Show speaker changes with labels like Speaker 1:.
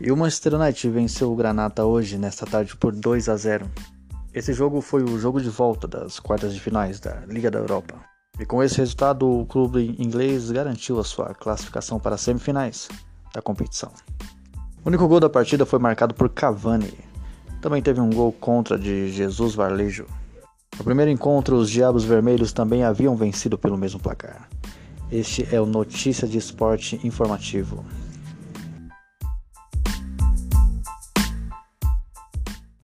Speaker 1: E o Manchester United venceu o Granata hoje, nesta tarde, por 2 a 0. Esse jogo foi o jogo de volta das quartas de finais da Liga da Europa. E com esse resultado, o clube inglês garantiu a sua classificação para as semifinais da competição. O único gol da partida foi marcado por Cavani. Também teve um gol contra de Jesus Varlejo. No primeiro encontro, os Diabos Vermelhos também haviam vencido pelo mesmo placar. Este é o Notícia de Esporte Informativo.